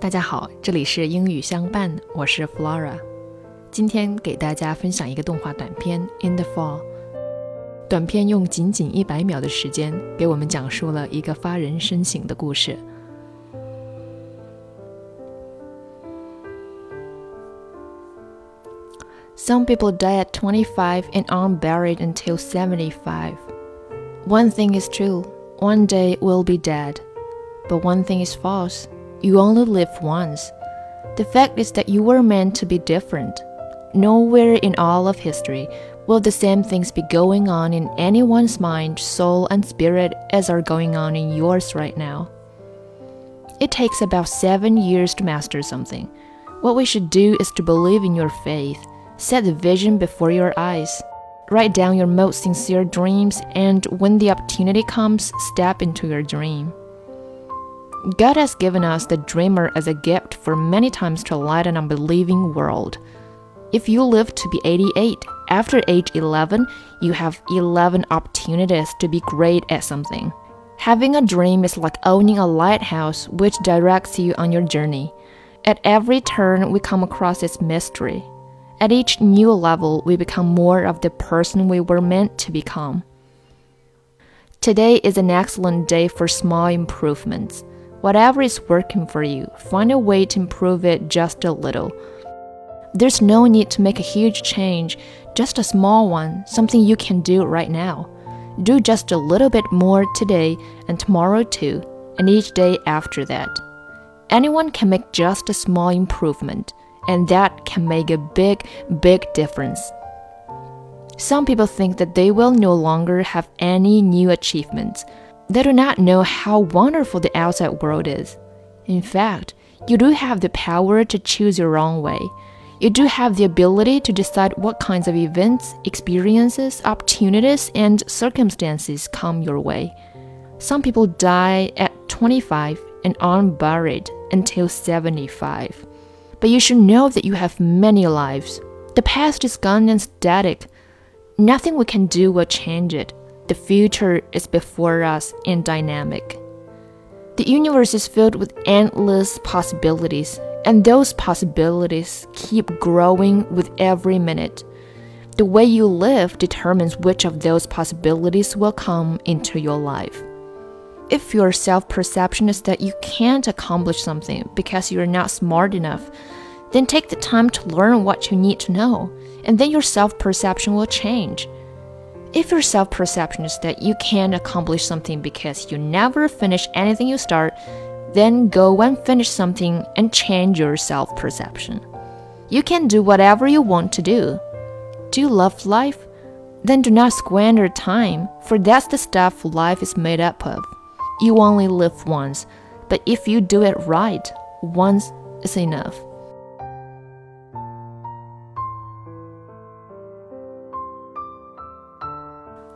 大家好，这里是英语相伴，我是 Flora。今天给大家分享一个动画短片《In the Fall》。短片用仅仅一百秒的时间，给我们讲述了一个发人深省的故事。Some people die at 25 and aren't buried until 75. One thing is true one day we'll be dead. But one thing is false you only live once. The fact is that you were meant to be different. Nowhere in all of history will the same things be going on in anyone's mind, soul, and spirit as are going on in yours right now. It takes about seven years to master something. What we should do is to believe in your faith, set the vision before your eyes, write down your most sincere dreams, and when the opportunity comes, step into your dream. God has given us the dreamer as a gift for many times to light an unbelieving world. If you live to be 88, after age 11, you have 11 opportunities to be great at something. Having a dream is like owning a lighthouse which directs you on your journey. At every turn, we come across its mystery. At each new level, we become more of the person we were meant to become. Today is an excellent day for small improvements. Whatever is working for you, find a way to improve it just a little. There's no need to make a huge change, just a small one, something you can do right now. Do just a little bit more today and tomorrow too, and each day after that. Anyone can make just a small improvement, and that can make a big, big difference. Some people think that they will no longer have any new achievements they do not know how wonderful the outside world is. In fact, you do have the power to choose your own way. You do have the ability to decide what kinds of events, experiences, opportunities, and circumstances come your way. Some people die at 25 and aren't buried until 75. But you should know that you have many lives. The past is gone and static. Nothing we can do will change it. The future is before us and dynamic. The universe is filled with endless possibilities, and those possibilities keep growing with every minute. The way you live determines which of those possibilities will come into your life. If your self perception is that you can't accomplish something because you're not smart enough, then take the time to learn what you need to know, and then your self perception will change. If your self perception is that you can't accomplish something because you never finish anything you start, then go and finish something and change your self perception. You can do whatever you want to do. Do you love life? Then do not squander time, for that's the stuff life is made up of. You only live once, but if you do it right, once is enough.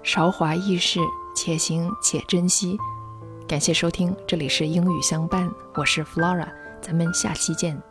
韶华易逝，且行且珍惜。感谢收听，这里是英语相伴，我是 Flora，咱们下期见。